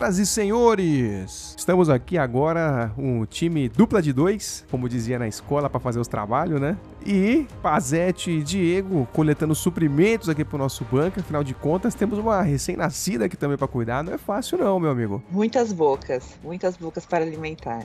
Senhoras e senhores, estamos aqui agora um time dupla de dois, como dizia na escola para fazer os trabalhos, né? E Pazete e Diego coletando suprimentos aqui pro nosso banco. Afinal de contas, temos uma recém-nascida aqui também para cuidar. Não é fácil não, meu amigo. Muitas bocas, muitas bocas para alimentar.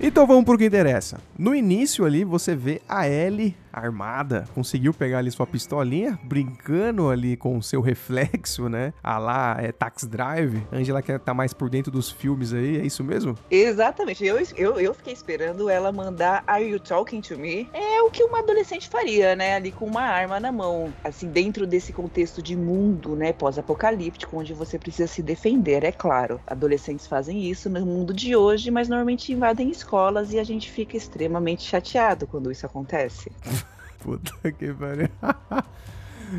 Então vamos pro que interessa. No início ali você vê a Ellie armada, conseguiu pegar ali sua pistolinha, brincando ali com o seu reflexo, né? A lá é Tax Drive. Angela quer tá mais por dentro dos filmes aí, é isso mesmo? Exatamente. Eu, eu, eu fiquei esperando ela mandar Are You Talking to Me? É o que uma adolescente faria, né? Ali com uma arma na mão. Assim, dentro desse contexto de mundo, né? Pós-apocalíptico, onde você precisa se defender, é claro. Adolescentes fazem isso no mundo de hoje, mas normalmente invadem escolas e a gente fica extremamente chateado quando isso acontece. Puta que pariu.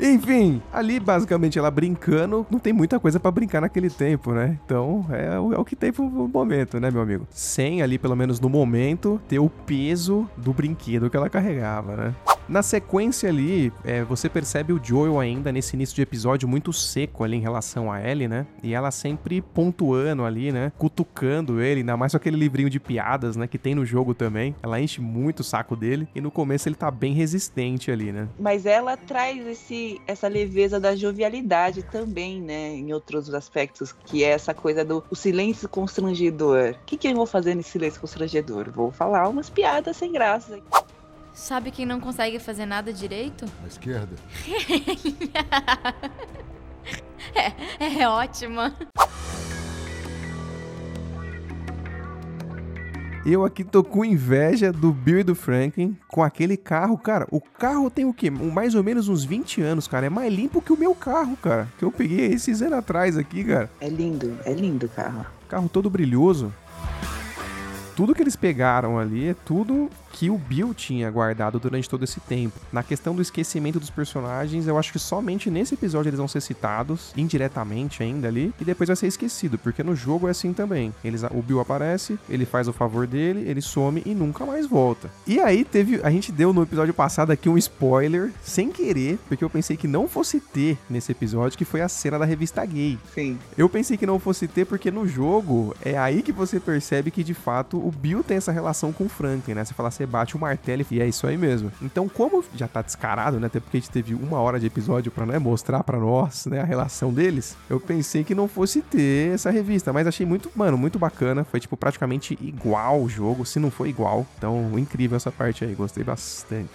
Enfim, ali basicamente ela brincando, não tem muita coisa para brincar naquele tempo, né? Então é, o, é o que tem pro momento, né, meu amigo? Sem ali, pelo menos no momento, ter o peso do brinquedo que ela carregava, né? Na sequência ali, é, você percebe o Joel ainda nesse início de episódio muito seco ali em relação a Ellie, né? E ela sempre pontuando ali, né? Cutucando ele, ainda mais com aquele livrinho de piadas, né? Que tem no jogo também. Ela enche muito o saco dele. E no começo ele tá bem resistente ali, né? Mas ela traz esse, essa leveza da jovialidade também, né? Em outros aspectos, que é essa coisa do silêncio constrangedor. O que, que eu vou fazer nesse silêncio constrangedor? Vou falar umas piadas sem graça. Sabe quem não consegue fazer nada direito? A esquerda. é, é ótima. Eu aqui tô com inveja do Bill e do Franklin com aquele carro, cara. O carro tem o quê? Mais ou menos uns 20 anos, cara. É mais limpo que o meu carro, cara. Que eu peguei esses anos atrás aqui, cara. É lindo, é lindo o carro. Carro todo brilhoso. Tudo que eles pegaram ali é tudo que o Bill tinha guardado durante todo esse tempo. Na questão do esquecimento dos personagens, eu acho que somente nesse episódio eles vão ser citados, indiretamente ainda ali, e depois vai ser esquecido, porque no jogo é assim também. Eles, o Bill aparece, ele faz o favor dele, ele some e nunca mais volta. E aí teve. A gente deu no episódio passado aqui um spoiler, sem querer, porque eu pensei que não fosse ter nesse episódio, que foi a cena da revista gay. Sim. Eu pensei que não fosse ter, porque no jogo é aí que você percebe que de fato o Bill tem essa relação com o Franklin, né? Você fala assim, bate o martelo e é isso aí mesmo. Então, como já tá descarado, né? Até porque a gente teve uma hora de episódio pra né, mostrar pra nós, né, a relação deles, eu pensei que não fosse ter essa revista, mas achei muito, mano, muito bacana. Foi, tipo, praticamente igual o jogo, se não foi igual. Então, incrível essa parte aí, gostei bastante.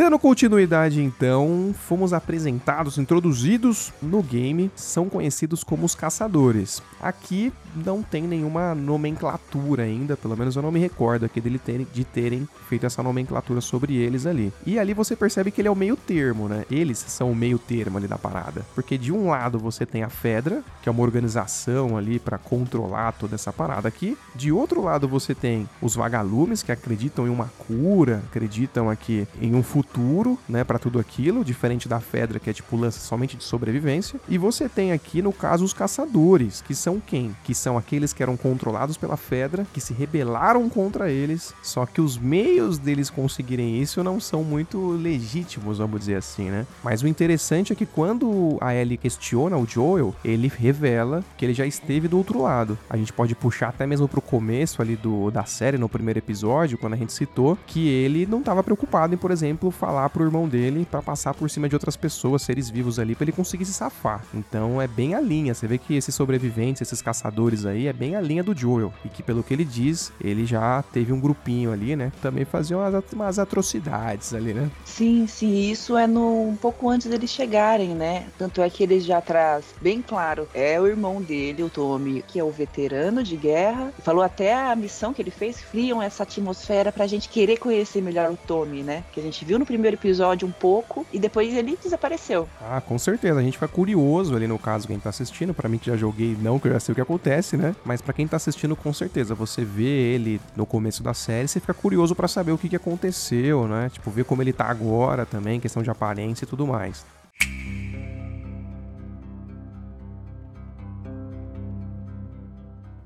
Dando continuidade então, fomos apresentados, introduzidos no game, são conhecidos como os caçadores. Aqui não tem nenhuma nomenclatura ainda, pelo menos eu não me recordo aqui dele terem, de terem feito essa nomenclatura sobre eles ali. E ali você percebe que ele é o meio termo, né? Eles são o meio termo ali da parada. Porque de um lado você tem a Fedra, que é uma organização ali para controlar toda essa parada aqui. De outro lado você tem os vagalumes, que acreditam em uma cura, acreditam aqui em um futuro futuro, né, para tudo aquilo, diferente da Fedra que é tipo lança somente de sobrevivência. E você tem aqui no caso os caçadores, que são quem? Que são aqueles que eram controlados pela Fedra, que se rebelaram contra eles, só que os meios deles conseguirem isso não são muito legítimos, vamos dizer assim, né? Mas o interessante é que quando a Ellie questiona o Joel, ele revela que ele já esteve do outro lado. A gente pode puxar até mesmo pro começo ali do, da série, no primeiro episódio, quando a gente citou, que ele não estava preocupado em, por exemplo, falar pro irmão dele para passar por cima de outras pessoas, seres vivos ali, para ele conseguir se safar. Então é bem a linha. Você vê que esses sobreviventes, esses caçadores aí, é bem a linha do Joel. E que, pelo que ele diz, ele já teve um grupinho ali, né? Também fazia umas, umas atrocidades ali, né? Sim, sim. Isso é no, um pouco antes deles chegarem, né? Tanto é que ele já traz bem claro: é o irmão dele, o Tommy, que é o veterano de guerra. Falou até a missão que ele fez, criam essa atmosfera pra gente querer conhecer melhor o Tommy, né? Que a gente viu no primeiro episódio um pouco e depois ele desapareceu. Ah, com certeza. A gente fica curioso ali no caso, quem tá assistindo. Para mim que já joguei, não que eu já sei o que acontece, né? Mas para quem tá assistindo, com certeza. Você vê ele no começo da série, você fica curioso para saber o que, que aconteceu, né? Tipo, ver como ele tá agora também, questão de aparência e tudo mais.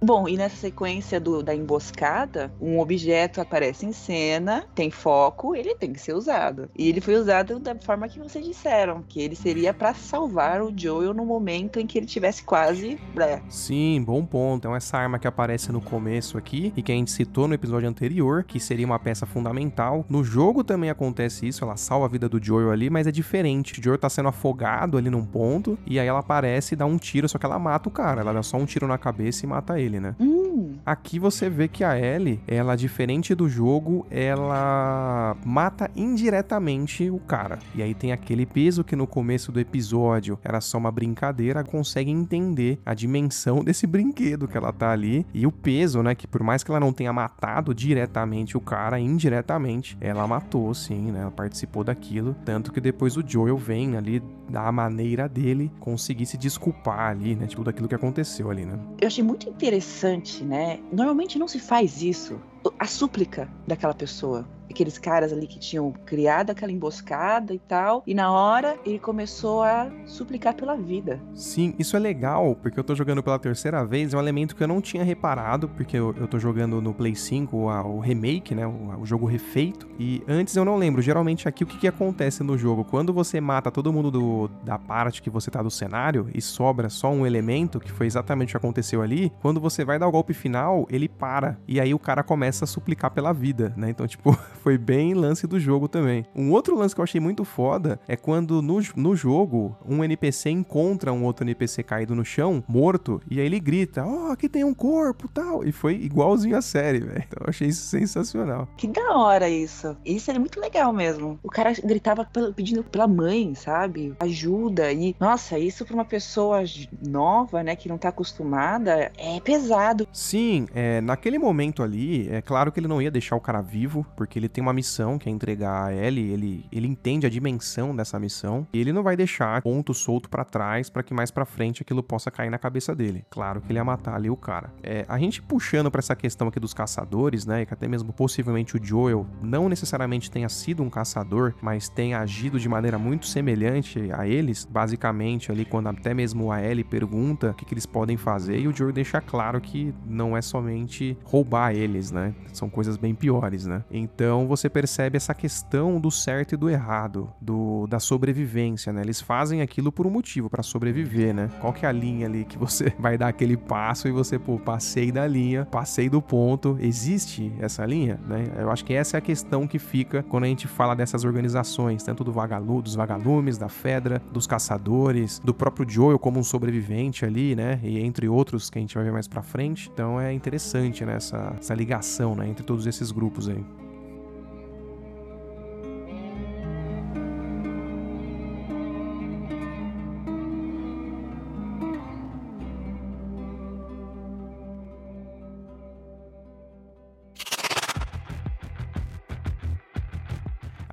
Bom, e nessa sequência do, da emboscada, um objeto aparece em cena, tem foco, ele tem que ser usado. E ele foi usado da forma que vocês disseram, que ele seria para salvar o Joel no momento em que ele tivesse quase. É. Sim, bom ponto. Então, essa arma que aparece no começo aqui e que a gente citou no episódio anterior, que seria uma peça fundamental. No jogo também acontece isso, ela salva a vida do Joel ali, mas é diferente. O Joel tá sendo afogado ali num ponto e aí ela aparece e dá um tiro, só que ela mata o cara. Ela dá só um tiro na cabeça e mata ele, né? Hum. Aqui você vê que a Ellie, ela, diferente do jogo, ela mata indiretamente o cara. E aí tem aquele peso que no começo do episódio era só uma brincadeira, consegue entender a dimensão desse brinquedo que ela tá ali e o peso, né? Que por mais que ela não tenha matado diretamente o cara, indiretamente, ela matou, sim, né? Ela participou daquilo. Tanto que depois o Joel vem ali, da maneira dele, conseguir se desculpar ali, né? Tipo, daquilo que aconteceu ali, né? Eu achei muito interessante, né? Normalmente não se faz isso. A súplica daquela pessoa aqueles caras ali que tinham criado aquela emboscada e tal. E na hora ele começou a suplicar pela vida. Sim, isso é legal, porque eu tô jogando pela terceira vez, é um elemento que eu não tinha reparado, porque eu, eu tô jogando no Play 5 o, o remake, né? O, o, jogo refeito. E antes eu não lembro. Geralmente aqui o que, que acontece no jogo? Quando você mata todo mundo do, da parte que você tá do cenário e sobra só um elemento, que foi exatamente o que aconteceu ali, quando você vai dar o golpe final, ele para. E aí o cara começa a suplicar pela vida, né? Então, tipo, foi bem lance do jogo também. Um outro lance que eu achei muito foda é quando no, no jogo um NPC encontra um outro NPC caído no chão, morto, e aí ele grita: Ó, oh, aqui tem um corpo tal. E foi igualzinho a série, velho. Então eu achei isso sensacional. Que da hora isso. Isso é muito legal mesmo. O cara gritava pedindo pela mãe, sabe? Ajuda. E, nossa, isso pra uma pessoa nova, né, que não tá acostumada, é pesado. Sim, é, naquele momento ali, é claro que ele não ia deixar o cara vivo, porque ele tem uma missão que é entregar a Ellie, ele, ele entende a dimensão dessa missão e ele não vai deixar ponto solto para trás para que mais para frente aquilo possa cair na cabeça dele. Claro que ele ia matar ali o cara. É, a gente puxando para essa questão aqui dos caçadores, né, que até mesmo possivelmente o Joel não necessariamente tenha sido um caçador, mas tenha agido de maneira muito semelhante a eles, basicamente ali quando até mesmo a Ellie pergunta o que, que eles podem fazer e o Joel deixa claro que não é somente roubar eles, né? São coisas bem piores, né? Então então você percebe essa questão do certo e do errado, do, da sobrevivência, né? Eles fazem aquilo por um motivo, para sobreviver, né? Qual que é a linha ali que você vai dar aquele passo e você, pô, passei da linha, passei do ponto. Existe essa linha, né? Eu acho que essa é a questão que fica quando a gente fala dessas organizações, tanto do vagalu, dos vagalumes, da Fedra, dos caçadores, do próprio Joel como um sobrevivente ali, né? E entre outros que a gente vai ver mais pra frente. Então é interessante, né? Essa, essa ligação, né? Entre todos esses grupos aí.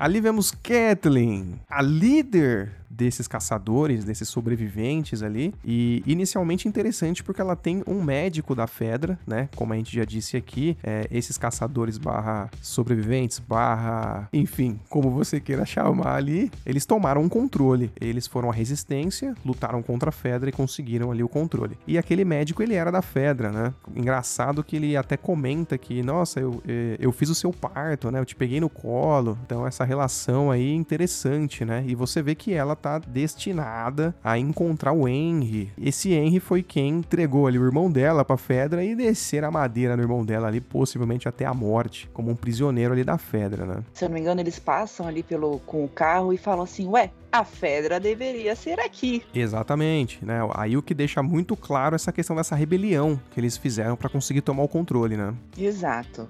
Ali vemos Kathleen, a líder desses caçadores, desses sobreviventes ali. E inicialmente interessante porque ela tem um médico da Fedra, né? Como a gente já disse aqui, é, esses caçadores barra sobreviventes, barra, enfim, como você queira chamar ali, eles tomaram um controle. Eles foram a resistência, lutaram contra a Fedra e conseguiram ali o controle. E aquele médico, ele era da Fedra, né? Engraçado que ele até comenta que, nossa, eu, é, eu fiz o seu parto, né? Eu te peguei no colo. Então essa relação aí é interessante, né? E você vê que ela tá destinada a encontrar o Henry. Esse Henry foi quem entregou ali o irmão dela pra Fedra e descer a madeira no irmão dela ali, possivelmente até a morte, como um prisioneiro ali da Fedra, né? Se eu não me engano, eles passam ali pelo, com o carro e falam assim, ué, a Fedra deveria ser aqui. Exatamente, né? Aí o que deixa muito claro essa questão dessa rebelião que eles fizeram para conseguir tomar o controle, né? Exato.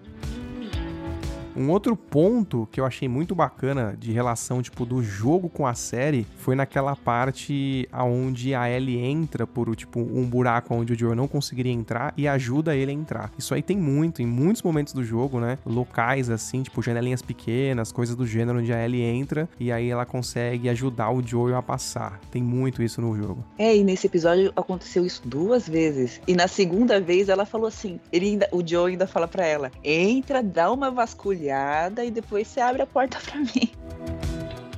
Um outro ponto que eu achei muito bacana de relação, tipo, do jogo com a série foi naquela parte aonde a Ellie entra por, tipo, um buraco onde o Joel não conseguiria entrar e ajuda ele a entrar. Isso aí tem muito, em muitos momentos do jogo, né? Locais assim, tipo, janelinhas pequenas, coisas do gênero onde a Ellie entra e aí ela consegue ajudar o Joel a passar. Tem muito isso no jogo. É, e nesse episódio aconteceu isso duas vezes. E na segunda vez ela falou assim, ele ainda, o Joel ainda fala para ela: "Entra, dá uma vasculha e depois você abre a porta para mim.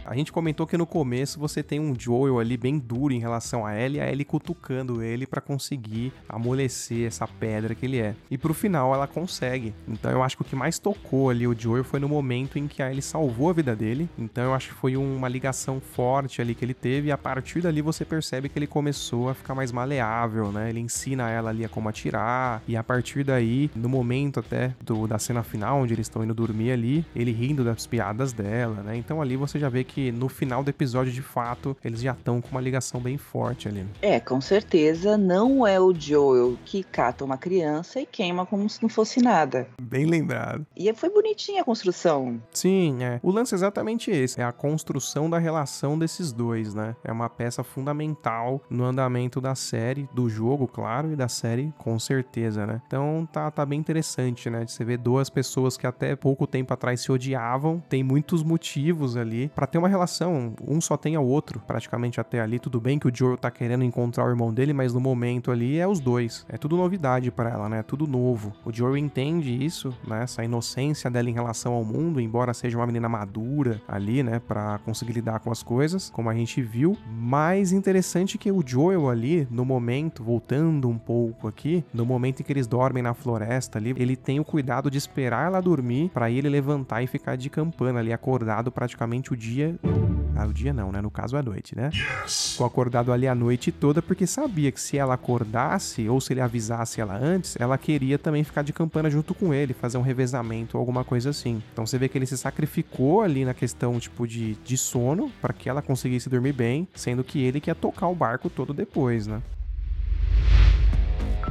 A gente comentou que no começo você tem um Joel ali bem duro em relação a Ellie, a Ellie cutucando ele para conseguir amolecer essa pedra que ele é. E pro final ela consegue. Então eu acho que o que mais tocou ali o Joel foi no momento em que a Ellie salvou a vida dele. Então eu acho que foi uma ligação forte ali que ele teve e a partir dali você percebe que ele começou a ficar mais maleável, né? Ele ensina ela ali a como atirar e a partir daí, no momento até do, da cena final onde eles estão indo dormir ali, ele rindo das piadas dela, né? Então ali você já vê que no final do episódio de fato eles já estão com uma ligação bem forte ali. É, com certeza não é o Joel que cata uma criança e queima como se não fosse nada. Bem lembrado. E foi bonitinha a construção. Sim, é. O lance é exatamente esse, é a construção da relação desses dois, né? É uma peça fundamental no andamento da série, do jogo, claro, e da série, com certeza, né? Então tá, tá bem interessante, né? De você ver duas pessoas que até pouco tempo atrás se odiavam, tem muitos motivos ali para ter uma relação, um só tem ao outro, praticamente até ali. Tudo bem que o Joel tá querendo encontrar o irmão dele, mas no momento ali é os dois. É tudo novidade para ela, né? É tudo novo. O Joel entende isso, né? Essa inocência dela em relação ao mundo, embora seja uma menina madura ali, né? Para conseguir lidar com as coisas, como a gente viu. Mais interessante que o Joel ali, no momento, voltando um pouco aqui, no momento em que eles dormem na floresta ali, ele tem o cuidado de esperar ela dormir para ele levantar e ficar de campana ali, acordado praticamente o dia. Ah, o dia não, né? No caso, a noite, né? Ficou acordado ali a noite toda porque sabia que se ela acordasse ou se ele avisasse ela antes, ela queria também ficar de campana junto com ele, fazer um revezamento ou alguma coisa assim. Então você vê que ele se sacrificou ali na questão, tipo, de, de sono para que ela conseguisse dormir bem, sendo que ele quer tocar o barco todo depois, né?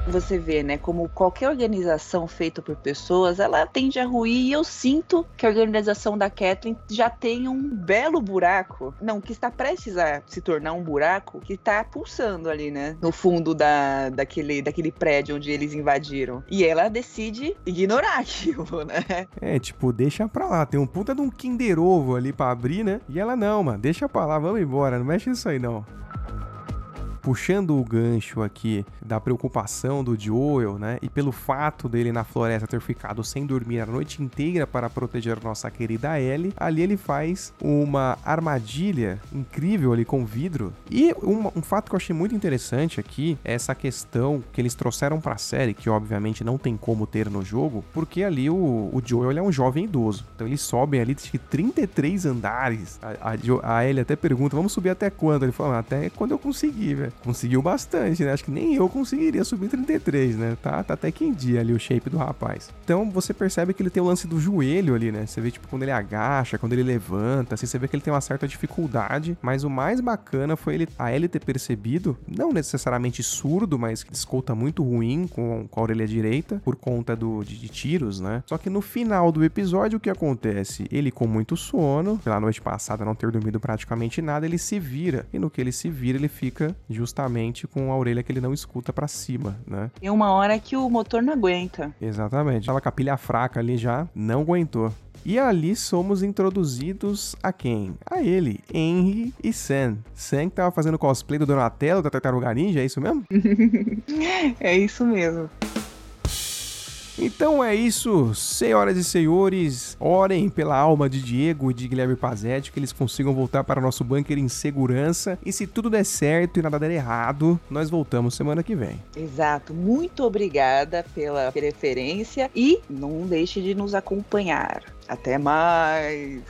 Você vê, né, como qualquer organização feita por pessoas, ela tende a ruir e eu sinto que a organização da Kathleen já tem um belo buraco, não, que está prestes a se tornar um buraco que está pulsando ali, né, no fundo da, daquele, daquele prédio onde eles invadiram. E ela decide ignorar aquilo, né? É, tipo, deixa pra lá, tem um puta de um Kinder Ovo ali pra abrir, né? E ela não, mano, deixa pra lá, vamos embora, não mexe nisso aí não puxando o gancho aqui da preocupação do Joel, né? E pelo fato dele na floresta ter ficado sem dormir a noite inteira para proteger nossa querida Ellie, ali ele faz uma armadilha incrível ali com vidro. E um, um fato que eu achei muito interessante aqui é essa questão que eles trouxeram para a série, que obviamente não tem como ter no jogo, porque ali o, o Joel é um jovem idoso. Então eles sobem ali de 33 andares. A, a, a Ellie até pergunta: vamos subir até quando? Ele fala: até quando eu conseguir, velho conseguiu bastante, né? Acho que nem eu conseguiria subir 33, né? Tá, tá até que em dia ali o shape do rapaz. Então você percebe que ele tem o lance do joelho ali, né? Você vê, tipo, quando ele agacha, quando ele levanta, assim, você vê que ele tem uma certa dificuldade. Mas o mais bacana foi ele, a ele ter percebido, não necessariamente surdo, mas que escuta muito ruim com, com a orelha direita, por conta do, de, de tiros, né? Só que no final do episódio, o que acontece? Ele, com muito sono, pela noite passada não ter dormido praticamente nada, ele se vira. E no que ele se vira, ele fica justamente com a orelha que ele não escuta para cima, né? Tem uma hora que o motor não aguenta. Exatamente. Tava com a pilha fraca ali já, não aguentou. E ali somos introduzidos a quem? A ele, Henry e Sam. Sam que tava fazendo cosplay do Donatello da Tartaruga Ninja, é isso mesmo? é isso mesmo. Então é isso, senhoras e senhores, orem pela alma de Diego e de Guilherme Pazetti, que eles consigam voltar para o nosso bunker em segurança. E se tudo der certo e nada der errado, nós voltamos semana que vem. Exato, muito obrigada pela preferência e não deixe de nos acompanhar. Até mais!